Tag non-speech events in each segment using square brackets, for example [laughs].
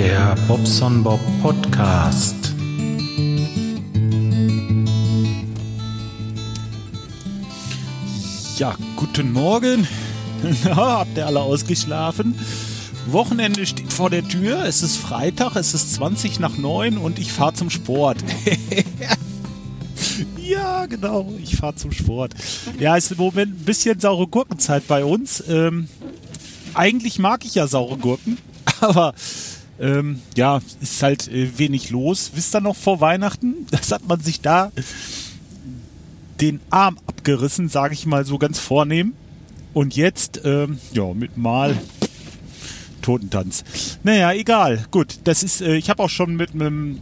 Der Bobson Bob Podcast. Ja, guten Morgen. [laughs] Habt ihr alle ausgeschlafen? Wochenende steht vor der Tür. Es ist Freitag, es ist 20 nach 9 und ich fahre zum Sport. [laughs] ja, genau, ich fahre zum Sport. Ja, es ist im Moment ein bisschen saure Gurkenzeit bei uns. Ähm, eigentlich mag ich ja saure Gurken, [laughs] aber ähm, ja, ist halt äh, wenig los. Wisst ihr noch vor Weihnachten? [laughs] Das hat man sich da den Arm abgerissen, sage ich mal so ganz vornehm. Und jetzt, ähm, ja, mit mal Totentanz. Naja, egal. Gut, das ist, äh, ich habe auch schon mit einem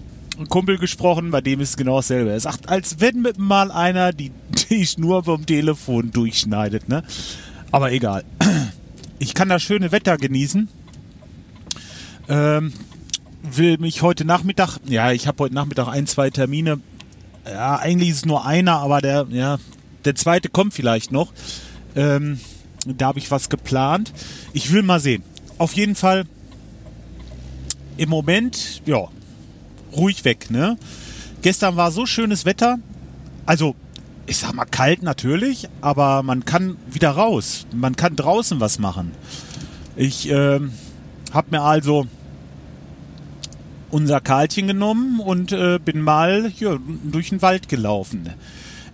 Kumpel gesprochen, bei dem ist genau dasselbe. Er sagt, als wenn mit mal einer die, [laughs] die Schnur vom Telefon durchschneidet, ne? Aber egal. Ich kann das schöne Wetter genießen. Ähm, will mich heute Nachmittag, ja, ich habe heute Nachmittag ein, zwei Termine ja, eigentlich ist es nur einer, aber der, ja, der zweite kommt vielleicht noch. Ähm, da habe ich was geplant. Ich will mal sehen. Auf jeden Fall im Moment, ja, ruhig weg, ne? Gestern war so schönes Wetter. Also, ich sag mal kalt natürlich, aber man kann wieder raus. Man kann draußen was machen. Ich ähm, habe mir also unser Karlchen genommen und äh, bin mal ja, durch den Wald gelaufen.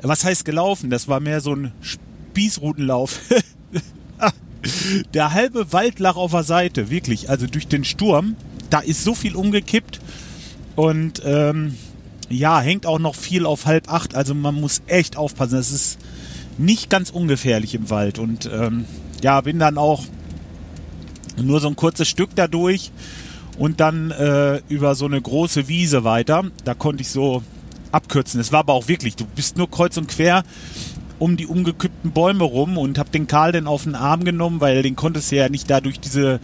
Was heißt gelaufen? Das war mehr so ein Spießrutenlauf. [laughs] der halbe Wald lag auf der Seite, wirklich. Also durch den Sturm, da ist so viel umgekippt und ähm, ja, hängt auch noch viel auf halb acht. Also man muss echt aufpassen. Das ist nicht ganz ungefährlich im Wald und ähm, ja, bin dann auch nur so ein kurzes Stück dadurch und dann äh, über so eine große Wiese weiter. Da konnte ich so abkürzen. Es war aber auch wirklich, du bist nur kreuz und quer um die umgekippten Bäume rum und hab den Karl dann auf den Arm genommen, weil den konntest du ja nicht da durch diese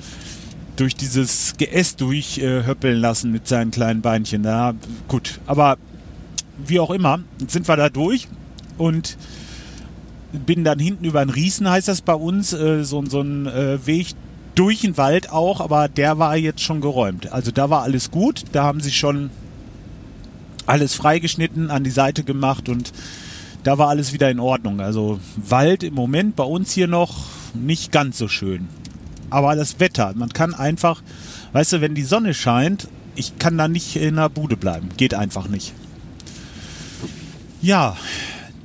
durch dieses Geäst durchhöppeln äh, lassen mit seinen kleinen Beinchen. Da gut, aber wie auch immer, sind wir da durch und bin dann hinten über einen Riesen, heißt das bei uns, äh, so, so ein äh, Weg durch den Wald auch, aber der war jetzt schon geräumt. Also da war alles gut, da haben sie schon alles freigeschnitten, an die Seite gemacht und da war alles wieder in Ordnung. Also Wald im Moment bei uns hier noch nicht ganz so schön. Aber das Wetter, man kann einfach, weißt du, wenn die Sonne scheint, ich kann da nicht in der Bude bleiben. Geht einfach nicht. Ja,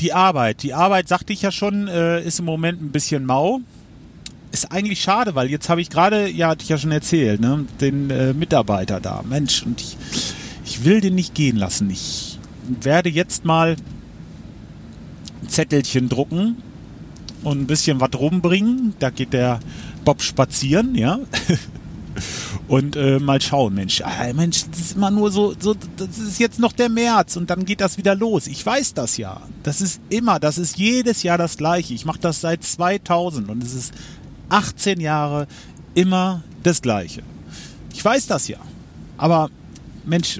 die Arbeit. Die Arbeit, sagte ich ja schon, äh, ist im Moment ein bisschen mau ist eigentlich schade, weil jetzt habe ich gerade, ja, hatte ich ja schon erzählt, ne, den äh, Mitarbeiter da. Mensch, und ich, ich will den nicht gehen lassen. Ich werde jetzt mal ein Zettelchen drucken und ein bisschen was rumbringen. Da geht der Bob spazieren, ja. [laughs] und äh, mal schauen, Mensch, ah, Mensch, das ist immer nur so, so, das ist jetzt noch der März und dann geht das wieder los. Ich weiß das ja. Das ist immer, das ist jedes Jahr das gleiche. Ich mache das seit 2000 und es ist 18 Jahre immer das Gleiche. Ich weiß das ja. Aber Mensch,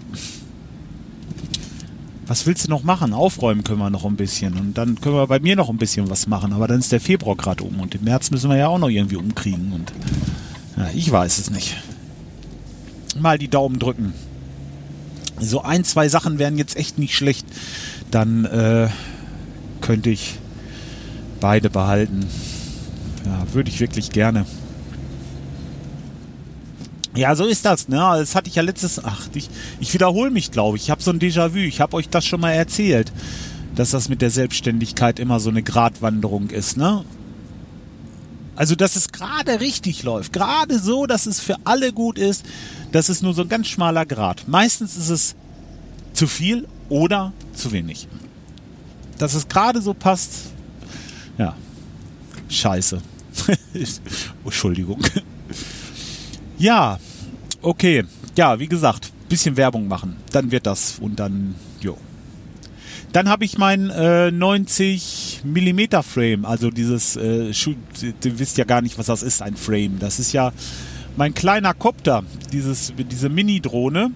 was willst du noch machen? Aufräumen können wir noch ein bisschen. Und dann können wir bei mir noch ein bisschen was machen. Aber dann ist der Februar gerade um. Und im März müssen wir ja auch noch irgendwie umkriegen. Und ja, ich weiß es nicht. Mal die Daumen drücken. So ein, zwei Sachen wären jetzt echt nicht schlecht. Dann äh, könnte ich beide behalten. Ja, würde ich wirklich gerne. Ja, so ist das, ne? Das hatte ich ja letztes. Ach, ich, ich wiederhole mich, glaube ich. Ich habe so ein Déjà-vu. Ich habe euch das schon mal erzählt, dass das mit der Selbstständigkeit immer so eine Gratwanderung ist, ne? Also, dass es gerade richtig läuft. Gerade so, dass es für alle gut ist. Das ist nur so ein ganz schmaler Grad. Meistens ist es zu viel oder zu wenig. Dass es gerade so passt, ja, scheiße. Entschuldigung. Ja, okay. Ja, wie gesagt, bisschen Werbung machen. Dann wird das und dann, jo. Dann habe ich mein äh, 90 mm Frame, also dieses, äh, ihr wisst ja gar nicht, was das ist, ein Frame. Das ist ja mein kleiner Copter, dieses, diese Mini-Drohne.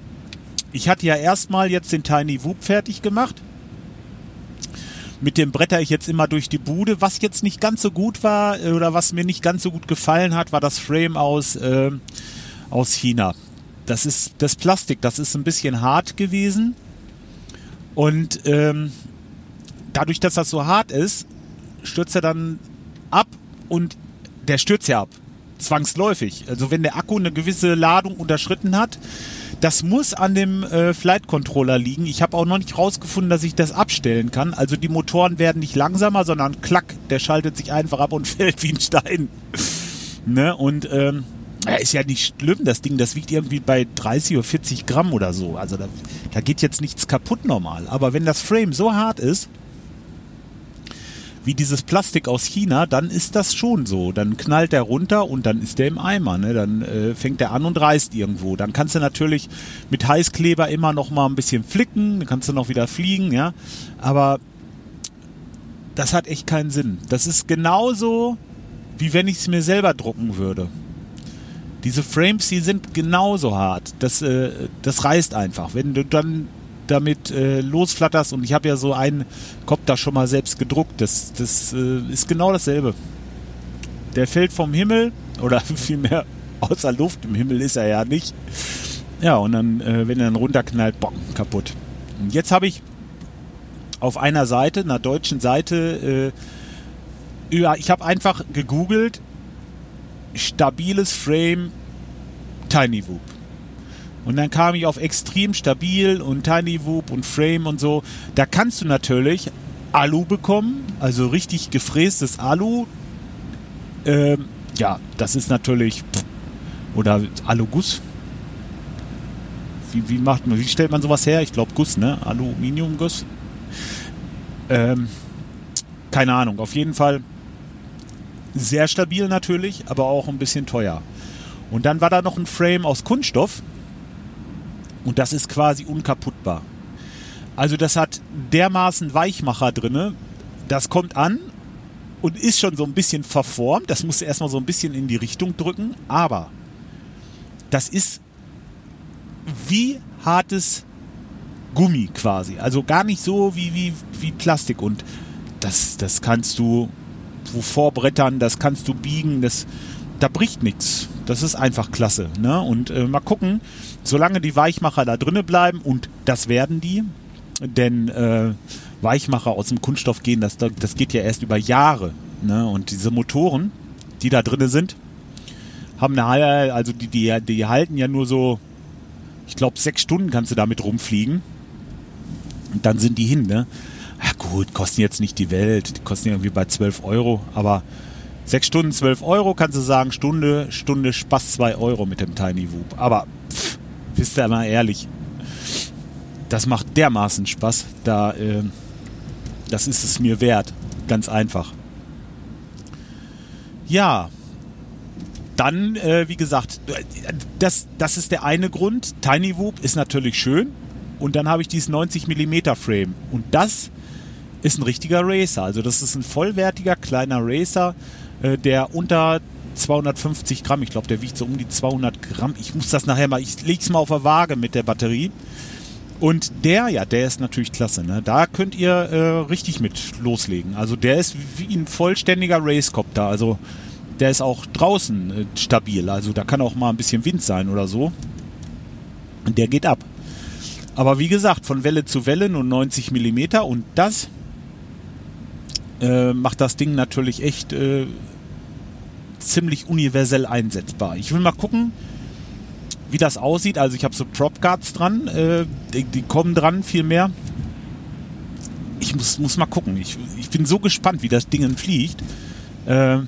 Ich hatte ja erstmal jetzt den Tiny Whoop fertig gemacht mit dem bretter ich jetzt immer durch die Bude. Was jetzt nicht ganz so gut war äh, oder was mir nicht ganz so gut gefallen hat, war das Frame aus, äh, aus China. das ist das Plastik, das ist ein bisschen hart gewesen. Und ähm, dadurch, dass das so hart ist, stürzt er dann ab und der stürzt ja ab. Zwangsläufig. Also wenn der Akku eine gewisse Ladung unterschritten hat, das muss an dem äh, Flight Controller liegen. Ich habe auch noch nicht rausgefunden, dass ich das abstellen kann. Also die Motoren werden nicht langsamer, sondern klack, der schaltet sich einfach ab und [laughs] fällt wie ein Stein. ne? Und ähm, ist ja nicht schlimm, das Ding, das wiegt irgendwie bei 30 oder 40 Gramm oder so. Also da, da geht jetzt nichts kaputt normal. Aber wenn das Frame so hart ist, wie dieses Plastik aus China, dann ist das schon so. Dann knallt der runter und dann ist der im Eimer. Ne? Dann äh, fängt der an und reißt irgendwo. Dann kannst du natürlich mit Heißkleber immer noch mal ein bisschen flicken, dann kannst du noch wieder fliegen, ja. Aber das hat echt keinen Sinn. Das ist genauso, wie wenn ich es mir selber drucken würde. Diese Frames, die sind genauso hart. Das, äh, das reißt einfach. Wenn du dann damit äh, losflatterst und ich habe ja so einen Kopter schon mal selbst gedruckt. Das, das äh, ist genau dasselbe. Der fällt vom Himmel oder [laughs] vielmehr außer Luft. Im Himmel ist er ja nicht. Ja, und dann, äh, wenn er dann runterknallt, boom, kaputt. Und jetzt habe ich auf einer Seite, einer deutschen Seite, äh, ich habe einfach gegoogelt, stabiles Frame Tiny Whoop. Und dann kam ich auf extrem stabil und Tiny Whoop und Frame und so. Da kannst du natürlich Alu bekommen, also richtig gefrästes Alu. Ähm, ja, das ist natürlich oder Aluguss. Wie, wie macht man, wie stellt man sowas her? Ich glaube Guss, ne? Aluminiumguss. Ähm, keine Ahnung. Auf jeden Fall sehr stabil natürlich, aber auch ein bisschen teuer. Und dann war da noch ein Frame aus Kunststoff und das ist quasi unkaputtbar. Also das hat dermaßen Weichmacher drinne, das kommt an und ist schon so ein bisschen verformt. Das musst du erstmal so ein bisschen in die Richtung drücken, aber das ist wie hartes Gummi quasi. Also gar nicht so wie, wie, wie Plastik. Und das, das kannst du vorbrettern, das kannst du biegen, das, da bricht nichts. Das ist einfach klasse. Ne? Und äh, mal gucken, solange die Weichmacher da drinnen bleiben, und das werden die, denn äh, Weichmacher aus dem Kunststoff gehen, das, das geht ja erst über Jahre. Ne? Und diese Motoren, die da drinnen sind, haben eine, also die, die, die halten ja nur so, ich glaube, sechs Stunden kannst du damit rumfliegen. Und dann sind die hin, ne? Ja gut, kosten jetzt nicht die Welt, die kosten irgendwie bei 12 Euro, aber Sechs Stunden, zwölf Euro, kannst du sagen, Stunde, Stunde Spaß zwei Euro mit dem Tiny Whoop. Aber pff, bist du mal ehrlich, das macht dermaßen Spaß, da, äh, das ist es mir wert. Ganz einfach. Ja, dann, äh, wie gesagt, das, das ist der eine Grund. Tiny Whoop ist natürlich schön. Und dann habe ich dieses 90 mm Frame. Und das ist ein richtiger Racer. Also das ist ein vollwertiger kleiner Racer äh, der unter 250 Gramm, ich glaube, der wiegt so um die 200 Gramm. Ich muss das nachher mal, ich lege es mal auf der Waage mit der Batterie. Und der, ja, der ist natürlich klasse. Ne? Da könnt ihr äh, richtig mit loslegen. Also der ist wie ein vollständiger Racecopter. Also der ist auch draußen äh, stabil. Also da kann auch mal ein bisschen Wind sein oder so. Und der geht ab. Aber wie gesagt, von Welle zu Welle nur 90 mm und das äh, macht das Ding natürlich echt äh, ziemlich universell einsetzbar. Ich will mal gucken, wie das aussieht. Also ich habe so Prop Guards dran, äh, die, die, kommen dran viel mehr. Ich muss, muss mal gucken. Ich, ich bin so gespannt, wie das Ding fliegt. Äh,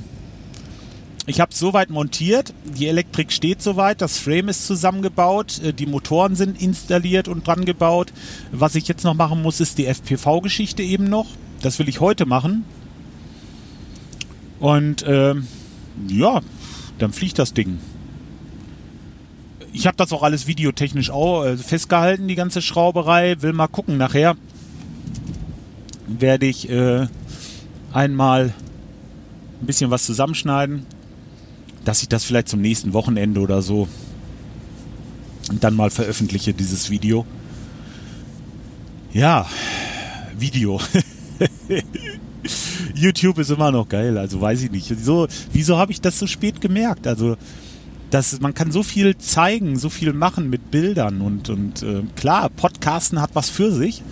ich habe es soweit montiert, die Elektrik steht soweit, das Frame ist zusammengebaut, äh, die Motoren sind installiert und dran gebaut. Was ich jetzt noch machen muss, ist die FPV-Geschichte eben noch. Das will ich heute machen. Und ähm, ja, dann fliegt das Ding. Ich habe das auch alles videotechnisch auch äh, festgehalten, die ganze Schrauberei. Will mal gucken. Nachher werde ich äh, einmal ein bisschen was zusammenschneiden, dass ich das vielleicht zum nächsten Wochenende oder so dann mal veröffentliche, dieses Video. Ja, Video. [laughs] [laughs] YouTube ist immer noch geil, also weiß ich nicht. Wieso, wieso habe ich das so spät gemerkt? Also das, man kann so viel zeigen, so viel machen mit Bildern und, und äh, klar, Podcasten hat was für sich.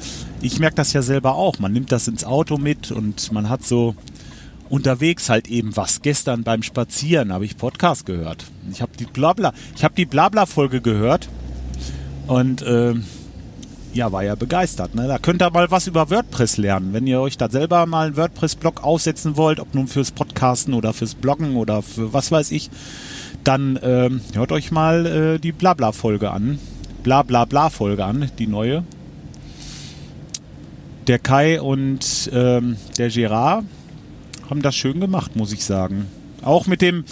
Ich merke das ja selber auch. Man nimmt das ins Auto mit und man hat so unterwegs halt eben was. Gestern beim Spazieren habe ich Podcast gehört. Ich habe die Blabla, ich habe die Blabla-Folge gehört und äh, ja, war ja begeistert. Ne? Da könnt ihr mal was über WordPress lernen. Wenn ihr euch da selber mal einen WordPress-Blog aufsetzen wollt, ob nun fürs Podcasten oder fürs Bloggen oder für was weiß ich, dann ähm, hört euch mal äh, die Blabla-Folge an. Blabla-Bla-Folge an, die neue. Der Kai und ähm, der Gerard haben das schön gemacht, muss ich sagen. Auch mit dem,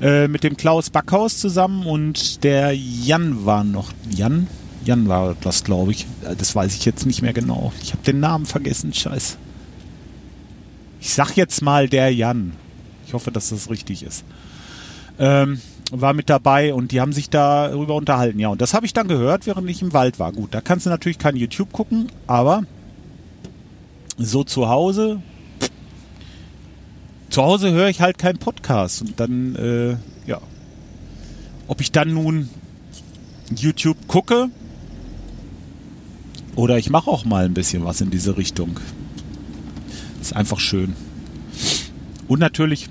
äh, mit dem Klaus Backhaus zusammen und der Jan war noch. Jan? Jan war das, glaube ich. Äh, das weiß ich jetzt nicht mehr genau. Ich habe den Namen vergessen, scheiß. Ich sag jetzt mal der Jan. Ich hoffe, dass das richtig ist. Ähm, war mit dabei und die haben sich darüber unterhalten. Ja, und das habe ich dann gehört, während ich im Wald war. Gut, da kannst du natürlich kein YouTube gucken, aber so zu Hause zu Hause höre ich halt keinen Podcast und dann, äh, ja. Ob ich dann nun YouTube gucke oder ich mache auch mal ein bisschen was in diese Richtung. Ist einfach schön. Und natürlich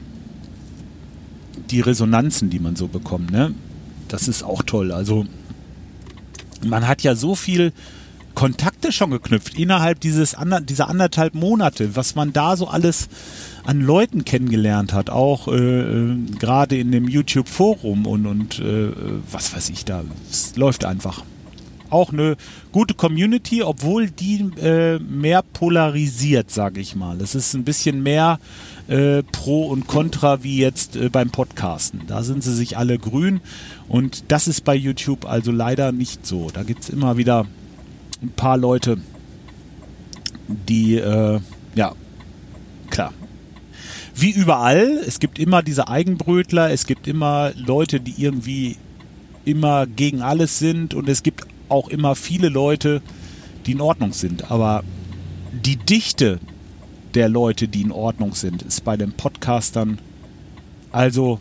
die Resonanzen, die man so bekommt, ne? Das ist auch toll. Also man hat ja so viel Kontakte schon geknüpft innerhalb dieses ander, dieser anderthalb Monate, was man da so alles an Leuten kennengelernt hat, auch äh, äh, gerade in dem YouTube-Forum und, und äh, was weiß ich da. Es läuft einfach. Auch eine gute Community, obwohl die äh, mehr polarisiert, sage ich mal. Es ist ein bisschen mehr äh, Pro und Contra wie jetzt äh, beim Podcasten. Da sind sie sich alle grün und das ist bei YouTube also leider nicht so. Da gibt es immer wieder ein paar Leute, die, äh, ja, klar. Wie überall, es gibt immer diese Eigenbrötler, es gibt immer Leute, die irgendwie immer gegen alles sind und es gibt auch immer viele Leute, die in Ordnung sind. Aber die Dichte der Leute, die in Ordnung sind, ist bei den Podcastern also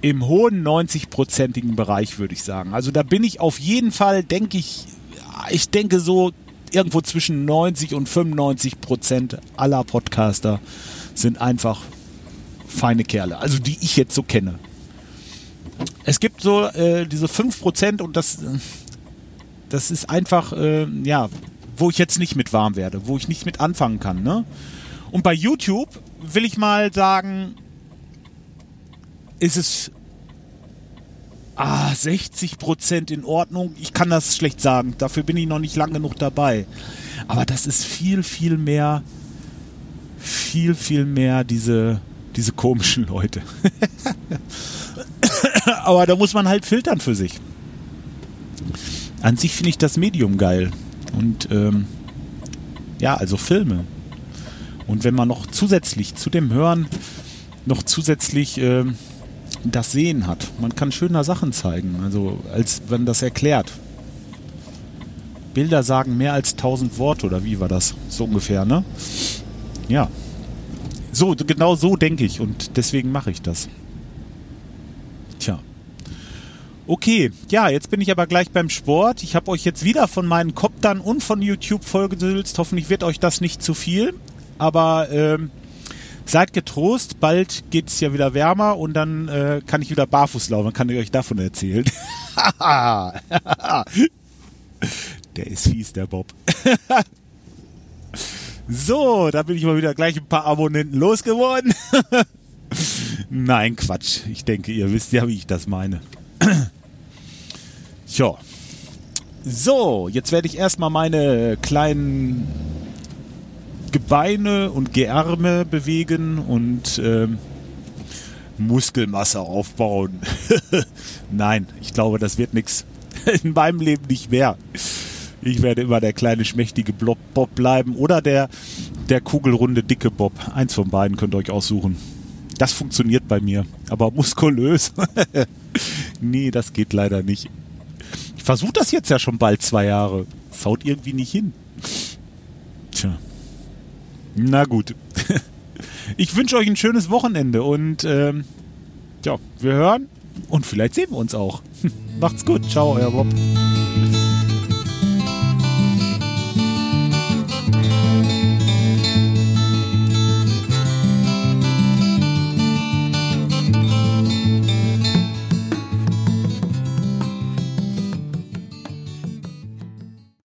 im hohen 90-prozentigen Bereich, würde ich sagen. Also da bin ich auf jeden Fall, denke ich, ich denke so irgendwo zwischen 90 und 95 Prozent aller Podcaster sind einfach feine Kerle. Also die ich jetzt so kenne. Es gibt so äh, diese 5 Prozent und das, das ist einfach, äh, ja, wo ich jetzt nicht mit warm werde, wo ich nicht mit anfangen kann. Ne? Und bei YouTube will ich mal sagen, ist es ah, 60 Prozent in Ordnung. Ich kann das schlecht sagen. Dafür bin ich noch nicht lang genug dabei. Aber das ist viel, viel mehr, viel, viel mehr diese, diese komischen Leute. [laughs] Aber da muss man halt filtern für sich. An sich finde ich das Medium geil. Und ähm, ja, also Filme. Und wenn man noch zusätzlich zu dem Hören noch zusätzlich ähm, das Sehen hat. Man kann schöner Sachen zeigen, also als wenn das erklärt. Bilder sagen mehr als tausend Worte oder wie war das? So ungefähr, ne? Ja. So, genau so denke ich und deswegen mache ich das. Tja. Okay, ja, jetzt bin ich aber gleich beim Sport. Ich habe euch jetzt wieder von meinen Koptern und von YouTube vollgedülst. Hoffentlich wird euch das nicht zu viel. Aber ähm, seid getrost, bald geht es ja wieder wärmer und dann äh, kann ich wieder barfuß laufen. Dann kann ich euch davon erzählen. [laughs] der ist fies, der Bob. [laughs] so, da bin ich mal wieder gleich ein paar Abonnenten losgeworden. [laughs] Nein, Quatsch. Ich denke, ihr wisst ja, wie ich das meine. Tja. So, jetzt werde ich erstmal meine kleinen Gebeine und Geärme bewegen und ähm, Muskelmasse aufbauen. [laughs] Nein, ich glaube, das wird nichts. [laughs] In meinem Leben nicht mehr. Ich werde immer der kleine schmächtige Bob bleiben oder der, der kugelrunde dicke Bob. Eins von beiden könnt ihr euch aussuchen. Das funktioniert bei mir. Aber muskulös. [laughs] nee, das geht leider nicht. Ich versuche das jetzt ja schon bald zwei Jahre. Das haut irgendwie nicht hin. Tja. Na gut. [laughs] Ich wünsche euch ein schönes Wochenende und ähm, ja, wir hören Und vielleicht sehen wir uns auch. [laughs] Macht's gut. Ciao, euer Bob.